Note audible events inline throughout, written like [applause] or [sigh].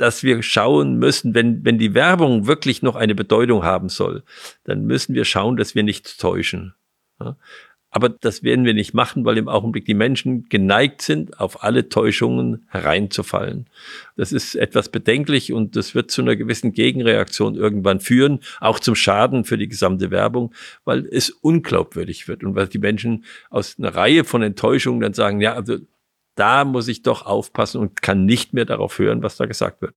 dass wir schauen müssen, wenn, wenn die Werbung wirklich noch eine Bedeutung haben soll, dann müssen wir schauen, dass wir nicht täuschen. Ja? Aber das werden wir nicht machen, weil im Augenblick die Menschen geneigt sind, auf alle Täuschungen hereinzufallen. Das ist etwas bedenklich und das wird zu einer gewissen Gegenreaktion irgendwann führen, auch zum Schaden für die gesamte Werbung, weil es unglaubwürdig wird und weil die Menschen aus einer Reihe von Enttäuschungen dann sagen, ja, also da muss ich doch aufpassen und kann nicht mehr darauf hören, was da gesagt wird.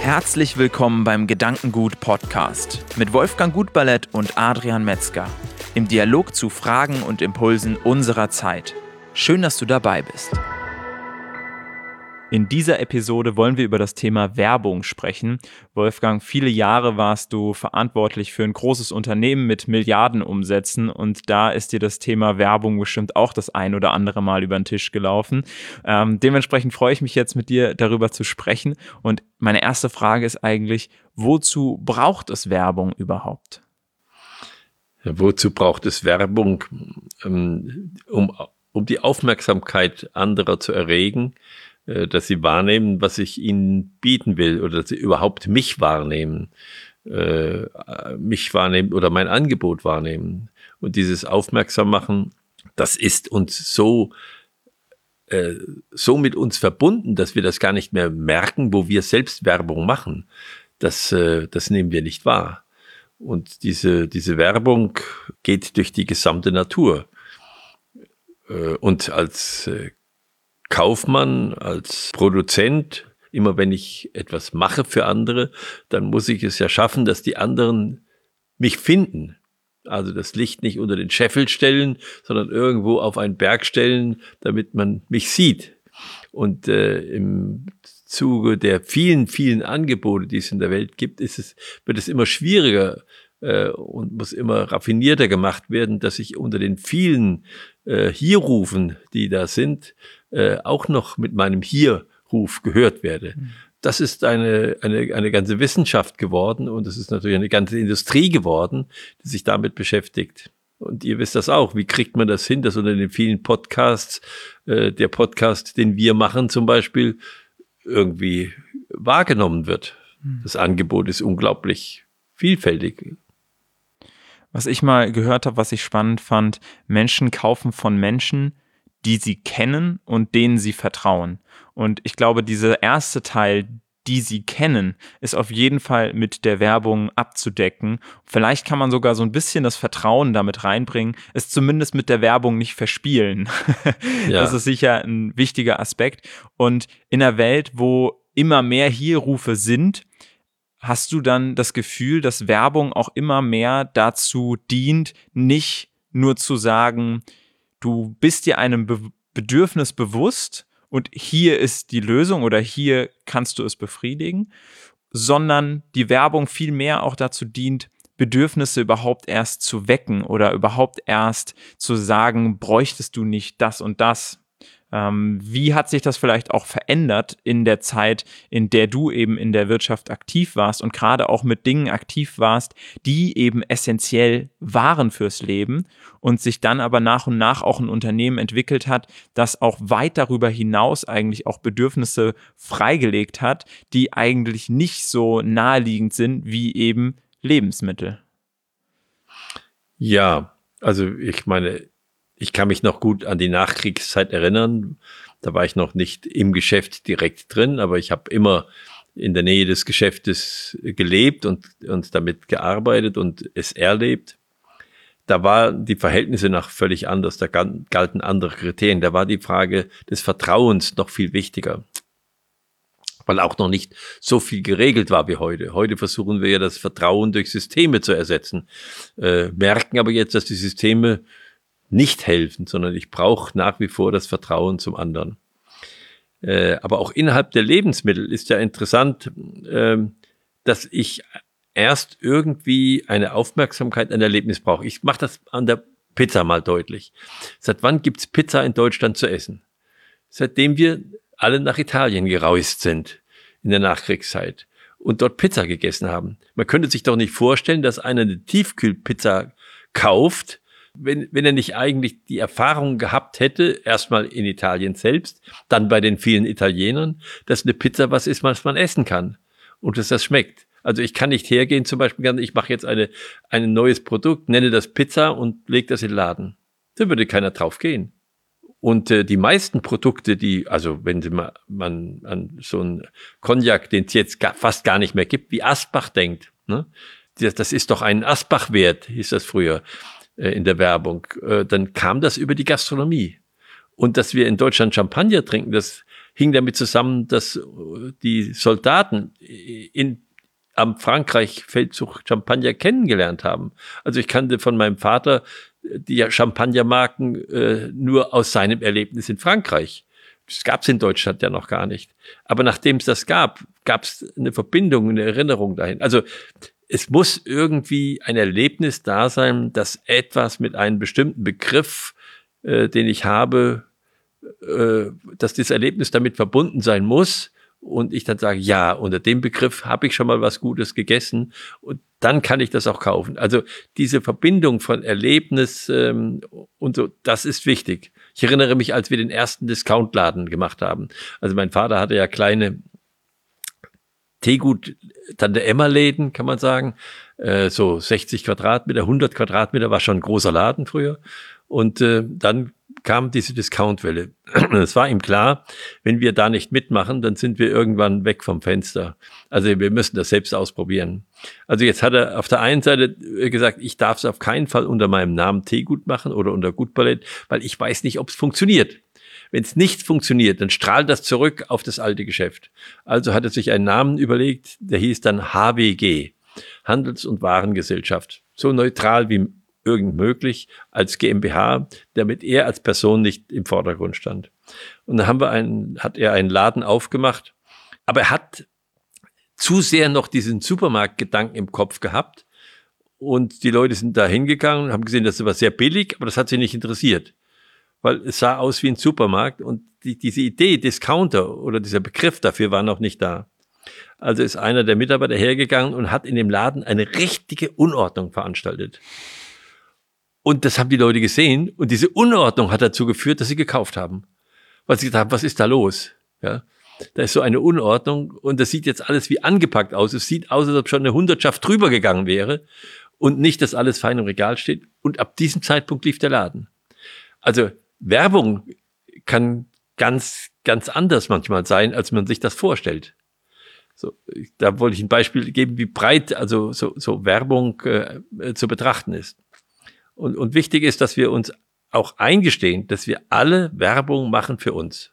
Herzlich willkommen beim Gedankengut Podcast mit Wolfgang Gutballett und Adrian Metzger im Dialog zu Fragen und Impulsen unserer Zeit. Schön, dass du dabei bist. In dieser Episode wollen wir über das Thema Werbung sprechen. Wolfgang, viele Jahre warst du verantwortlich für ein großes Unternehmen mit Milliardenumsätzen und da ist dir das Thema Werbung bestimmt auch das ein oder andere Mal über den Tisch gelaufen. Ähm, dementsprechend freue ich mich jetzt mit dir darüber zu sprechen und meine erste Frage ist eigentlich, wozu braucht es Werbung überhaupt? Wozu braucht es Werbung? Ähm, um, um die Aufmerksamkeit anderer zu erregen, dass sie wahrnehmen, was ich ihnen bieten will oder dass sie überhaupt mich wahrnehmen, äh, mich wahrnehmen oder mein Angebot wahrnehmen. Und dieses Aufmerksam machen, das ist uns so äh, so mit uns verbunden, dass wir das gar nicht mehr merken, wo wir selbst Werbung machen. Das, äh, das nehmen wir nicht wahr. Und diese, diese Werbung geht durch die gesamte Natur. Äh, und als äh, Kaufmann, als Produzent, immer wenn ich etwas mache für andere, dann muss ich es ja schaffen, dass die anderen mich finden. Also das Licht nicht unter den Scheffel stellen, sondern irgendwo auf einen Berg stellen, damit man mich sieht. Und äh, im Zuge der vielen, vielen Angebote, die es in der Welt gibt, ist es, wird es immer schwieriger äh, und muss immer raffinierter gemacht werden, dass ich unter den vielen äh, Hierrufen, die da sind, äh, auch noch mit meinem Hier-Ruf gehört werde. Mhm. Das ist eine, eine, eine ganze Wissenschaft geworden und es ist natürlich eine ganze Industrie geworden, die sich damit beschäftigt. Und ihr wisst das auch. Wie kriegt man das hin, dass unter den vielen Podcasts, äh, der Podcast, den wir machen zum Beispiel, irgendwie wahrgenommen wird? Mhm. Das Angebot ist unglaublich vielfältig. Was ich mal gehört habe, was ich spannend fand, Menschen kaufen von Menschen, die sie kennen und denen sie vertrauen. Und ich glaube, dieser erste Teil, die sie kennen, ist auf jeden Fall mit der Werbung abzudecken. Vielleicht kann man sogar so ein bisschen das Vertrauen damit reinbringen, es zumindest mit der Werbung nicht verspielen. [laughs] Ja. Das ist sicher ein wichtiger Aspekt. Und in einer Welt, wo immer mehr Hierrufe sind, hast du dann das Gefühl, dass Werbung auch immer mehr dazu dient, nicht nur zu sagen, du bist dir einem Be Bedürfnis bewusst und hier ist die Lösung oder hier kannst du es befriedigen, sondern die Werbung viel mehr auch dazu dient, Bedürfnisse überhaupt erst zu wecken oder überhaupt erst zu sagen, bräuchtest du nicht das und das, ähm, wie hat sich das vielleicht auch verändert in der Zeit, in der du eben in der Wirtschaft aktiv warst und gerade auch mit Dingen aktiv warst, die eben essentiell waren fürs Leben und sich dann aber nach und nach auch ein Unternehmen entwickelt hat, das auch weit darüber hinaus eigentlich auch Bedürfnisse freigelegt hat, die eigentlich nicht so naheliegend sind wie eben Lebensmittel. Ja, also ich meine, ich kann mich noch gut an die Nachkriegszeit erinnern. Da war ich noch nicht im Geschäft direkt drin, aber ich habe immer in der Nähe des Geschäftes gelebt und, und damit gearbeitet und es erlebt. Da waren die Verhältnisse noch völlig anders, da galten andere Kriterien. Da war die Frage des Vertrauens noch viel wichtiger, weil auch noch nicht so viel geregelt war wie heute. Heute versuchen wir ja das Vertrauen durch Systeme zu ersetzen, äh, merken aber jetzt, dass die Systeme nicht helfen, sondern ich brauche nach wie vor das Vertrauen zum anderen. Äh, aber auch innerhalb der Lebensmittel ist ja interessant, äh, dass ich erst irgendwie eine Aufmerksamkeit, ein Erlebnis brauche. Ich mache das an der Pizza mal deutlich. Seit wann gibt's Pizza in Deutschland zu essen? Seitdem wir alle nach Italien gereist sind in der Nachkriegszeit und dort Pizza gegessen haben. Man könnte sich doch nicht vorstellen, dass einer eine Tiefkühlpizza kauft wenn, wenn er nicht eigentlich die Erfahrung gehabt hätte, erstmal in Italien selbst, dann bei den vielen Italienern, dass eine Pizza was ist, was man essen kann und dass das schmeckt. Also ich kann nicht hergehen, zum Beispiel, ich mache jetzt eine, ein neues Produkt, nenne das Pizza und lege das in den Laden. Da würde keiner drauf gehen. Und äh, die meisten Produkte, die, also wenn mal, man an so einen Cognac, den es jetzt gar, fast gar nicht mehr gibt, wie Asbach denkt, ne? das, das ist doch ein Asbach-Wert, hieß das früher äh, in der Werbung, äh, dann kam das über die Gastronomie. Und dass wir in Deutschland Champagner trinken, das hing damit zusammen, dass äh, die Soldaten in am Frankreich-Feldzug Champagner kennengelernt haben. Also ich kannte von meinem Vater die Champagnermarken äh, nur aus seinem Erlebnis in Frankreich. Das gab es in Deutschland ja noch gar nicht. Aber nachdem es das gab, gab es eine Verbindung, eine Erinnerung dahin. Also es muss irgendwie ein Erlebnis da sein, dass etwas mit einem bestimmten Begriff, äh, den ich habe, äh, dass dieses Erlebnis damit verbunden sein muss und ich dann sage, ja, unter dem Begriff habe ich schon mal was Gutes gegessen und dann kann ich das auch kaufen. Also diese Verbindung von Erlebnis ähm, und so, das ist wichtig. Ich erinnere mich, als wir den ersten Discountladen gemacht haben. Also mein Vater hatte ja kleine Teegut, Tante Emma Läden, kann man sagen, äh, so 60 Quadratmeter, 100 Quadratmeter war schon ein großer Laden früher. Und äh, dann kam diese Discountwelle. [clears throat] Es war ihm klar, wenn wir da nicht mitmachen, dann sind wir irgendwann weg vom Fenster. Also wir müssen das selbst ausprobieren. Also jetzt hat er auf der einen Seite gesagt, ich darf es auf keinen Fall unter meinem Namen Teegut machen oder unter Gutballett, weil ich weiß nicht, ob es funktioniert. Wenn es nicht funktioniert, dann strahlt das zurück auf das alte Geschäft. Also hat er sich einen Namen überlegt, der hieß dann HWG, Handels- und Warengesellschaft. So neutral wie irgend möglich als GmbH, damit er als Person nicht im Vordergrund stand. Und dann haben wir einen, hat er einen Laden aufgemacht, aber er hat zu sehr noch diesen Supermarktgedanken im Kopf gehabt. Und die Leute sind da hingegangen und haben gesehen, das war sehr billig, aber das hat sie nicht interessiert. Weil es sah aus wie ein Supermarkt und die, diese Idee, Discounter oder dieser Begriff dafür war noch nicht da. Also ist einer der Mitarbeiter hergegangen und hat in dem Laden eine richtige Unordnung veranstaltet. Und das haben die Leute gesehen. Und diese Unordnung hat dazu geführt, dass sie gekauft haben. Weil sie gesagt haben, was ist da los? Ja. Da ist so eine Unordnung und das sieht jetzt alles wie angepackt aus. Es sieht aus, als ob schon eine Hundertschaft drüber gegangen wäre und nicht, dass alles fein im Regal steht. Und ab diesem Zeitpunkt lief der Laden. Also Werbung kann ganz, ganz anders manchmal sein, als man sich das vorstellt. So, da wollte ich ein Beispiel geben, wie breit also so, so Werbung äh, zu betrachten ist. Und, und wichtig ist, dass wir uns auch eingestehen, dass wir alle Werbung machen für uns.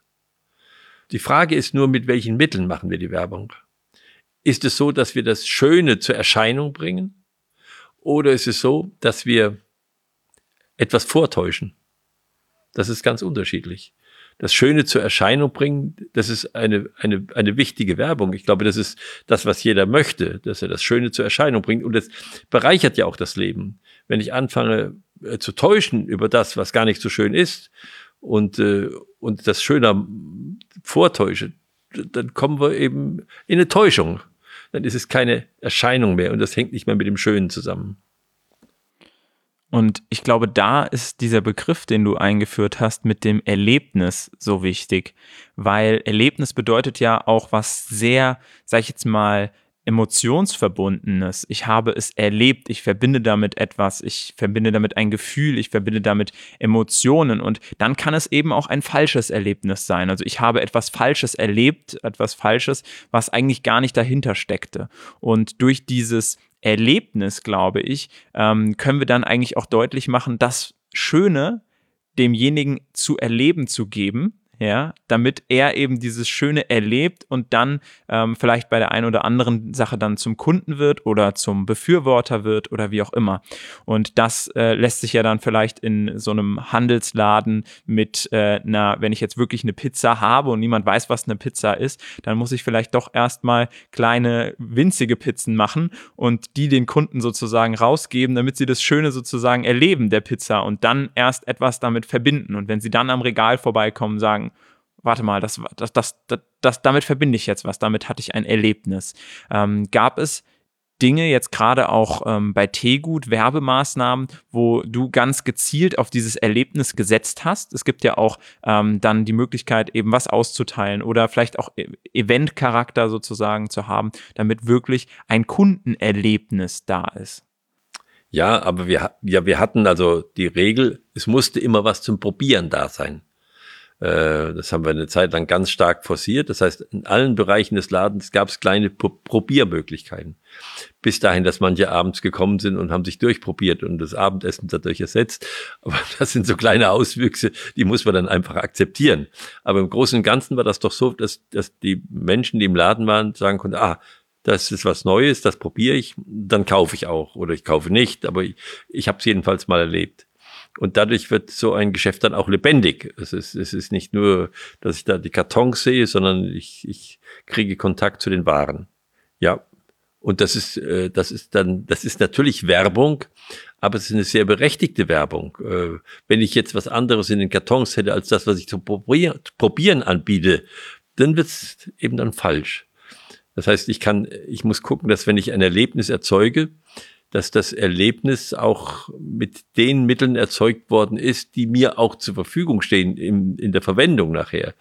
Die Frage ist nur, mit welchen Mitteln machen wir die Werbung? Ist es so, dass wir das Schöne zur Erscheinung bringen? Oder ist es so, dass wir etwas vortäuschen? Das ist ganz unterschiedlich das Schöne zur Erscheinung bringen, das ist eine, eine, eine wichtige Werbung. Ich glaube, das ist das, was jeder möchte, dass er das Schöne zur Erscheinung bringt. Und das bereichert ja auch das Leben. Wenn ich anfange äh, zu täuschen über das, was gar nicht so schön ist und, äh, und das Schöner vortäusche, dann kommen wir eben in eine Täuschung. Dann ist es keine Erscheinung mehr und das hängt nicht mehr mit dem Schönen zusammen. Und ich glaube, da ist dieser Begriff, den du eingeführt hast, mit dem Erlebnis so wichtig, weil Erlebnis bedeutet ja auch was sehr, sag ich jetzt mal, emotionsverbundenes. Ich habe es erlebt, ich verbinde damit etwas, ich verbinde damit ein Gefühl, ich verbinde damit Emotionen und dann kann es eben auch ein falsches Erlebnis sein. Also ich habe etwas Falsches erlebt, etwas Falsches, was eigentlich gar nicht dahinter steckte. Und durch dieses Erlebnis, glaube ich, ähm, können wir dann eigentlich auch deutlich machen, das Schöne demjenigen zu erleben zu geben, ja, damit er eben dieses Schöne erlebt und dann ähm, vielleicht bei der einen oder anderen Sache dann zum Kunden wird oder zum Befürworter wird oder wie auch immer. Und das äh, lässt sich ja dann vielleicht in so einem Handelsladen mit äh, einer, wenn ich jetzt wirklich eine Pizza habe und niemand weiß, was eine Pizza ist, dann muss ich vielleicht doch erstmal kleine winzige Pizzen machen und die den Kunden sozusagen rausgeben, damit sie das Schöne sozusagen erleben der Pizza und dann erst etwas damit verbinden. Und wenn sie dann am Regal vorbeikommen, sagen, warte mal, das, das, das, das, damit verbinde ich jetzt was, damit hatte ich ein Erlebnis. Ähm, gab es Dinge, jetzt gerade auch ähm, bei Tegut, Werbemaßnahmen, wo du ganz gezielt auf dieses Erlebnis gesetzt hast? Es gibt ja auch ähm, dann die Möglichkeit, eben was auszuteilen oder vielleicht auch e-, Eventcharakter sozusagen zu haben, damit wirklich ein Kundenerlebnis da ist. Ja, aber wir, ja, wir hatten also die Regel, es musste immer was zum Probieren da sein. Äh, das haben wir eine Zeit lang ganz stark forciert. Das heißt, in allen Bereichen des Ladens gab es kleine Probiermöglichkeiten. Bis dahin, dass manche abends gekommen sind und haben sich durchprobiert und das Abendessen dadurch ersetzt. Aber [laughs] das sind so kleine Auswüchse, die muss man dann einfach akzeptieren. Aber im Großen und Ganzen war das doch so, dass, dass die Menschen, die im Laden waren, sagen konnten, ah, das ist was Neues, das probiere ich, dann kaufe ich auch oder ich kaufe nicht, aber ich, ich habe es jedenfalls mal erlebt. Und dadurch wird so ein Geschäft dann auch lebendig. Es ist, es ist nicht nur, dass ich da die Kartons sehe, sondern ich, ich kriege Kontakt zu den Waren. Ja. Und das ist, äh, das ist dann, das ist natürlich Werbung, aber es ist eine sehr berechtigte Werbung. Äh, wenn ich jetzt was anderes in den Kartons hätte als das, was ich zum Probieren anbiete, dann wird es eben dann falsch. Das heißt, ich kann, ich muss gucken, dass wenn ich ein Erlebnis erzeuge, dass das Erlebnis auch mit den Mitteln erzeugt worden ist, die mir auch zur Verfügung stehen im, in der Verwendung nachher.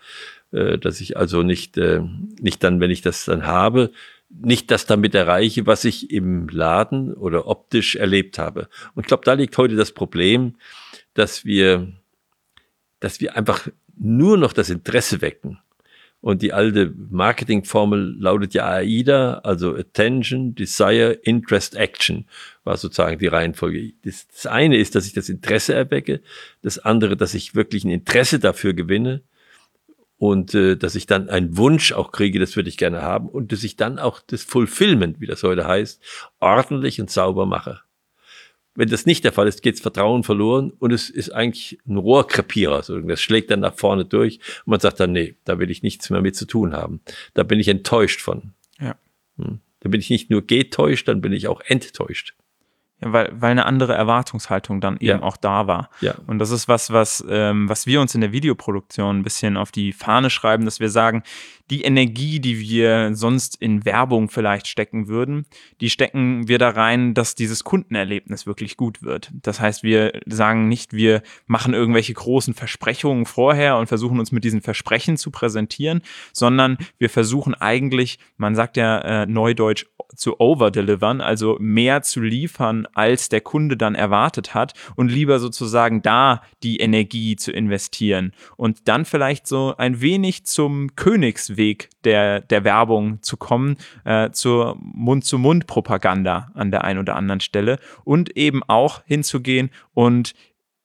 Äh, dass ich also nicht, äh, nicht dann, wenn ich das dann habe, nicht das damit erreiche, was ich im Laden oder optisch erlebt habe. Und ich glaube, da liegt heute das Problem, dass wir, dass wir einfach nur noch das Interesse wecken und die alte Marketingformel lautet ja AIDA, also Attention, Desire, Interest, Action, war sozusagen die Reihenfolge. Das, das eine ist, dass ich das Interesse erwecke, das andere, dass ich wirklich ein Interesse dafür gewinne und äh, dass ich dann einen Wunsch auch kriege, das würde ich gerne haben und dass ich dann auch das Fulfillment, wie das heute heißt, ordentlich und sauber mache. Wenn das nicht der Fall ist, geht Vertrauen verloren und es ist eigentlich ein Rohrkrepierer. So, das schlägt dann nach vorne durch und man sagt dann, nee, da will ich nichts mehr mit zu tun haben. Da bin ich enttäuscht von. Ja. Hm. Da bin ich nicht nur getäuscht, dann bin ich auch enttäuscht. Ja, weil, weil eine andere Erwartungshaltung dann eben ja. auch da war. Ja. Und das ist was, was, ähm, was wir uns in der Videoproduktion ein bisschen auf die Fahne schreiben, dass wir sagen, die Energie, die wir sonst in Werbung vielleicht stecken würden, die stecken wir da rein, dass dieses Kundenerlebnis wirklich gut wird. Das heißt, wir sagen nicht, wir machen irgendwelche großen Versprechungen vorher und versuchen uns mit diesen Versprechen zu präsentieren, sondern wir versuchen eigentlich, man sagt ja äh, neudeutsch, zu overdelivern, also mehr zu liefern, als der Kunde dann erwartet hat und lieber sozusagen da die Energie zu investieren und dann vielleicht so ein wenig zum Königsweg der, der Werbung zu kommen, äh, zur Mund-zu-Mund-Propaganda an der einen oder anderen Stelle und eben auch hinzugehen und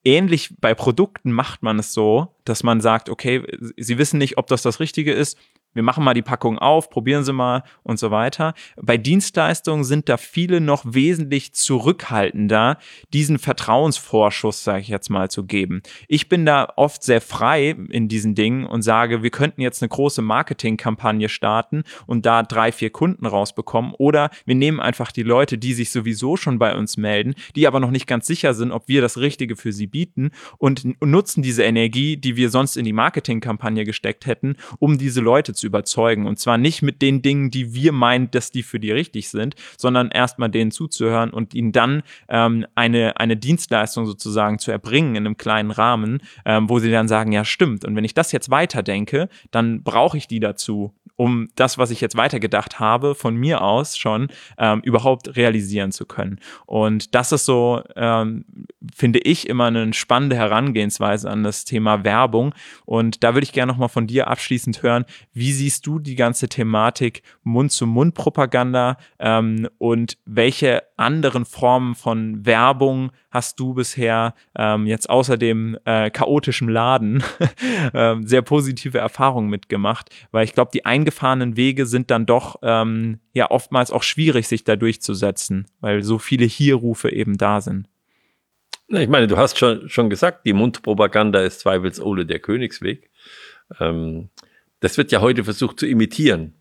ähnlich bei Produkten macht man es so, dass man sagt, okay, Sie wissen nicht, ob das das Richtige ist, wir machen mal die Packung auf, probieren Sie mal und so weiter. Bei Dienstleistungen sind da viele noch wesentlich zurückhaltender, diesen Vertrauensvorschuss, sage ich jetzt mal, zu geben. Ich bin da oft sehr frei in diesen Dingen und sage, wir könnten jetzt eine große Marketingkampagne starten und da drei, vier Kunden rausbekommen. Oder wir nehmen einfach die Leute, die sich sowieso schon bei uns melden, die aber noch nicht ganz sicher sind, ob wir das Richtige für sie bieten und nutzen diese Energie, die wir sonst in die Marketingkampagne gesteckt hätten, um diese Leute zu überzeugen. Und zwar nicht mit den Dingen, die wir meinen, dass die für die richtig sind, sondern erstmal denen zuzuhören und ihnen dann ähm, eine, eine Dienstleistung sozusagen zu erbringen in einem kleinen Rahmen, ähm, wo sie dann sagen, ja stimmt. Und wenn ich das jetzt weiterdenke, dann brauche ich die dazu, um das, was ich jetzt weitergedacht habe, von mir aus schon ähm, überhaupt realisieren zu können. Und das ist so, ähm, finde ich, immer eine spannende Herangehensweise an das Thema Werbung. Und da würde ich gerne nochmal von dir abschließend hören, wie siehst du die ganze Thematik Mund-zu-Mund-Propaganda ähm, und welche anderen Formen von Werbung hast du bisher ähm, jetzt außer dem äh, chaotischen Laden [laughs] äh, sehr positive Erfahrungen mitgemacht? Weil ich glaube, die eingefahrenen Wege sind dann doch ähm, ja oftmals auch schwierig, sich da durchzusetzen, weil so viele Hierrufe eben da sind. Na, ich meine, du hast schon, schon gesagt, die Mundpropaganda ist zweifelsohne der Königsweg. Ähm, das wird ja heute versucht zu imitieren,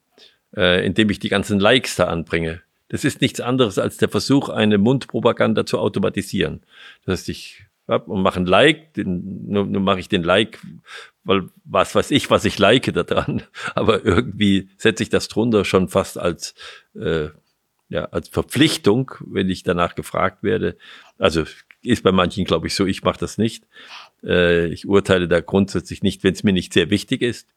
äh, indem ich die ganzen Likes da anbringe. Das ist nichts anderes als der Versuch, eine Mundpropaganda zu automatisieren. Das heißt, ich ja, und mache ein Like, den, nur, nur mache ich den Like, weil was weiß ich, was ich like daran. [laughs] Aber irgendwie setze ich das drunter schon fast als, äh, ja, als Verpflichtung, wenn ich danach gefragt werde. Also ist bei manchen, glaube ich, so, ich mache das nicht. Äh, ich urteile da grundsätzlich nicht, wenn es mir nicht sehr wichtig ist.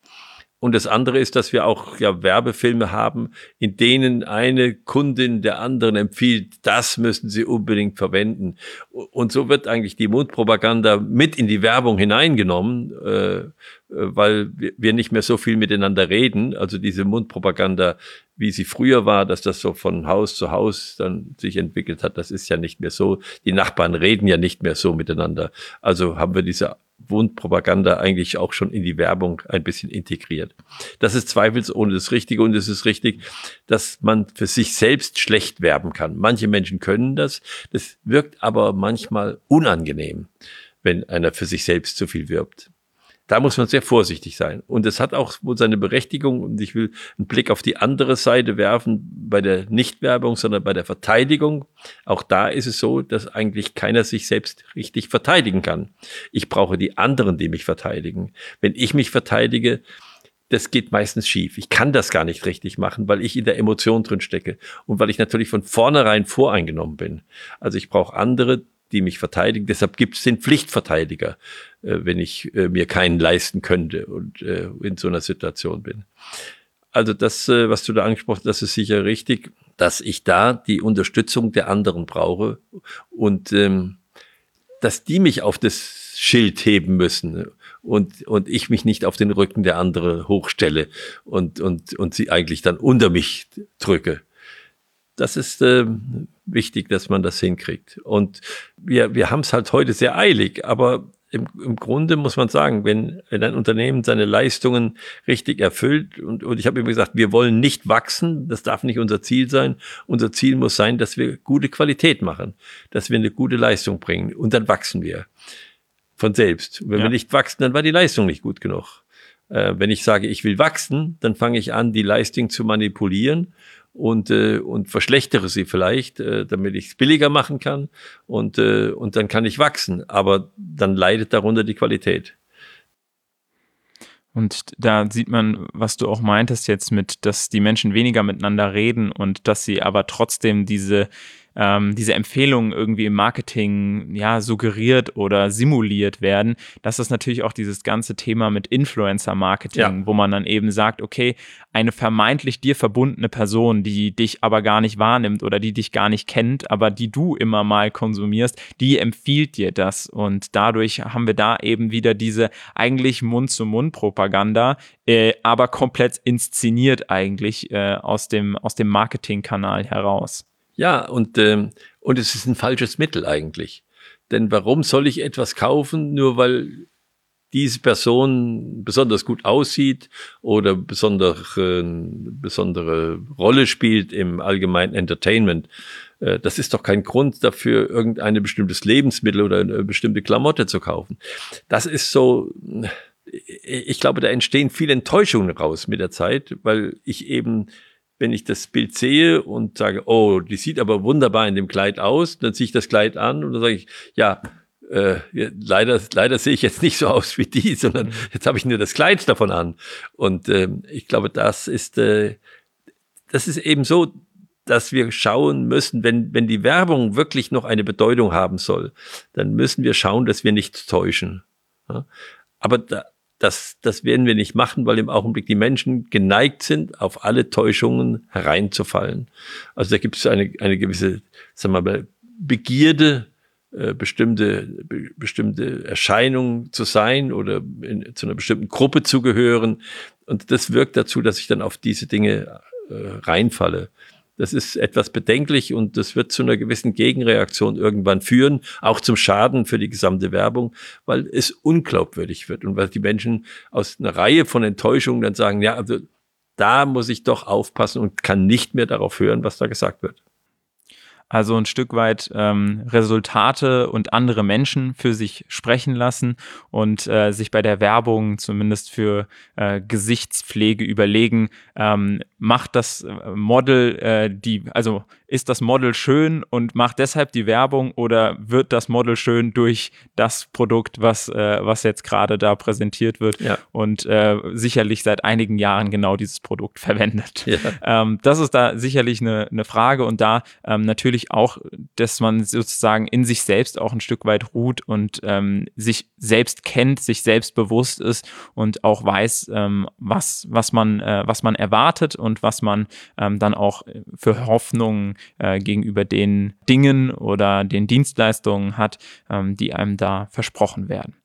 Und das andere ist, dass wir auch ja Werbefilme haben, in denen eine Kundin der anderen empfiehlt, das müssen sie unbedingt verwenden. Und so wird eigentlich die Mundpropaganda mit in die Werbung hineingenommen, äh, weil wir nicht mehr so viel miteinander reden. Also diese Mundpropaganda, wie sie früher war, dass das so von Haus zu Haus dann sich entwickelt hat, das ist ja nicht mehr so. Die Nachbarn reden ja nicht mehr so miteinander. Also haben wir diese Wundpropaganda eigentlich auch schon in die Werbung ein bisschen integriert. Das ist zweifelsohne das Richtige und es ist richtig, dass man für sich selbst schlecht werben kann. Manche Menschen können das, das wirkt aber manchmal unangenehm, wenn einer für sich selbst zu viel wirbt da muss man sehr vorsichtig sein. Und es hat auch wohl seine Berechtigung. Und ich will einen Blick auf die andere Seite werfen, bei der Nichtwerbung, sondern bei der Verteidigung. Auch da ist es so, dass eigentlich keiner sich selbst richtig verteidigen kann. Ich brauche die anderen, die mich verteidigen. Wenn ich mich verteidige, das geht meistens schief. Ich kann das gar nicht richtig machen, weil ich in der Emotion drin stecke und weil ich natürlich von vornherein voreingenommen bin. Also ich brauche andere, die mich verteidigen. Deshalb gibt es den Pflichtverteidiger, äh, wenn ich äh, mir keinen leisten könnte und äh, in so einer Situation bin. Also das, äh, was du da angesprochen hast, das ist sicher richtig, dass ich da die Unterstützung der anderen brauche und ähm, dass die mich auf das Schild heben müssen und, und ich mich nicht auf den Rücken der anderen hochstelle und, und, und sie eigentlich dann unter mich drücke das ist äh, wichtig, dass man das hinkriegt. Und wir, wir haben es halt heute sehr eilig, aber im, im Grunde muss man sagen, wenn, wenn ein Unternehmen seine Leistungen richtig erfüllt, und, und ich habe immer gesagt, wir wollen nicht wachsen, das darf nicht unser Ziel sein. Unser Ziel muss sein, dass wir gute Qualität machen, dass wir eine gute Leistung bringen und dann wachsen wir von selbst. Und wenn ja. wir nicht wachsen, dann war die Leistung nicht gut genug. Äh, wenn ich sage, ich will wachsen, dann fange ich an, die Leistung zu manipulieren und, äh, und verschlechtere sie vielleicht, äh, damit ich es billiger machen kann und, äh, und dann kann ich wachsen. Aber dann leidet darunter die Qualität. Und da sieht man, was du auch meintest jetzt mit, dass die Menschen weniger miteinander reden und dass sie aber trotzdem diese ähm, diese Empfehlungen irgendwie im Marketing ja suggeriert oder simuliert werden, das ist natürlich auch dieses ganze Thema mit Influencer-Marketing, ja. wo man dann eben sagt, okay, eine vermeintlich dir verbundene Person, die dich aber gar nicht wahrnimmt oder die dich gar nicht kennt, aber die du immer mal konsumierst, die empfiehlt dir das. Und dadurch haben wir da eben wieder diese eigentlich Mund-zu-Mund-Propaganda, äh, aber komplett inszeniert eigentlich äh, aus dem, aus dem Marketingkanal heraus. Ja, und, ähm, und es ist ein falsches Mittel eigentlich. Denn warum soll ich etwas kaufen, nur weil diese Person besonders gut aussieht oder besonders, äh, besondere Rolle spielt im allgemeinen Entertainment? Äh, das ist doch kein Grund dafür, irgendein bestimmtes Lebensmittel oder eine bestimmte Klamotte zu kaufen. Das ist so, ich glaube, da entstehen viele Enttäuschungen raus mit der Zeit, weil ich eben wenn ich das Bild sehe und sage, oh, die sieht aber wunderbar in dem Kleid aus, dann ziehe ich das Kleid an und dann sage ich, ja, äh, leider, leider sehe ich jetzt nicht so aus wie die, sondern mhm. jetzt habe ich nur das Kleid davon an. Und äh, ich glaube, das ist, äh, das ist eben so, dass wir schauen müssen, wenn, wenn die Werbung wirklich noch eine Bedeutung haben soll, dann müssen wir schauen, dass wir nicht täuschen. Ja? Aber da, das, das werden wir nicht machen, weil im Augenblick die Menschen geneigt sind, auf alle Täuschungen hereinzufallen. Also da gibt es eine, eine gewisse, sagen wir mal, Begierde, äh, bestimmte, be, bestimmte Erscheinungen zu sein oder in, zu einer bestimmten Gruppe zu gehören. Und das wirkt dazu, dass ich dann auf diese Dinge äh, reinfalle. Das ist etwas bedenklich und das wird zu einer gewissen Gegenreaktion irgendwann führen, auch zum Schaden für die gesamte Werbung, weil es unglaubwürdig wird und weil die Menschen aus einer Reihe von Enttäuschungen dann sagen, ja, also da muss ich doch aufpassen und kann nicht mehr darauf hören, was da gesagt wird. Also ein Stück weit ähm, Resultate und andere Menschen für sich sprechen lassen und äh, sich bei der Werbung zumindest für äh, Gesichtspflege überlegen, ähm, macht das äh, Model äh, die, also ist das Model schön und macht deshalb die Werbung oder wird das Model schön durch das Produkt, was, äh, was jetzt gerade da präsentiert wird ja. und äh, sicherlich seit einigen Jahren genau dieses Produkt [laughs] verwendet. Ja. Ähm, das ist da sicherlich eine, eine Frage und da ähm, natürlich auch, dass man sozusagen in sich selbst auch ein Stück weit ruht und ähm, sich selbst kennt, sich selbst bewusst ist und auch weiß, ähm, was, was, man, äh, was man erwartet und was man ähm, dann auch für Hoffnungen äh, gegenüber den Dingen oder den Dienstleistungen hat, ähm, die einem da versprochen werden.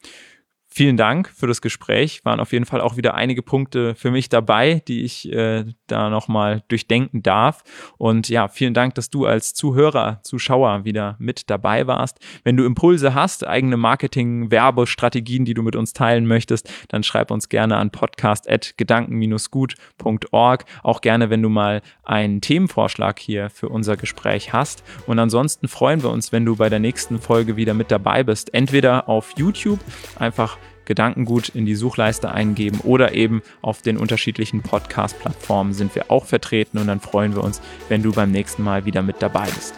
Vielen Dank für das Gespräch. Waren auf jeden Fall auch wieder einige Punkte für mich dabei, die ich äh, da nochmal durchdenken darf. Und ja, vielen Dank, dass du als Zuhörer, Zuschauer wieder mit dabei warst. Wenn du Impulse hast, eigene Marketing-Werbestrategien, die du mit uns teilen möchtest, dann schreib uns gerne an podcast.gedanken-gut.org. Auch gerne, wenn du mal einen Themenvorschlag hier für unser Gespräch hast. Und ansonsten freuen wir uns, wenn du bei der nächsten Folge wieder mit dabei bist. Entweder auf YouTube einfach Gedankengut in die Suchleiste eingeben oder eben auf den unterschiedlichen Podcast-Plattformen sind wir auch vertreten und dann freuen wir uns, wenn du beim nächsten Mal wieder mit dabei bist.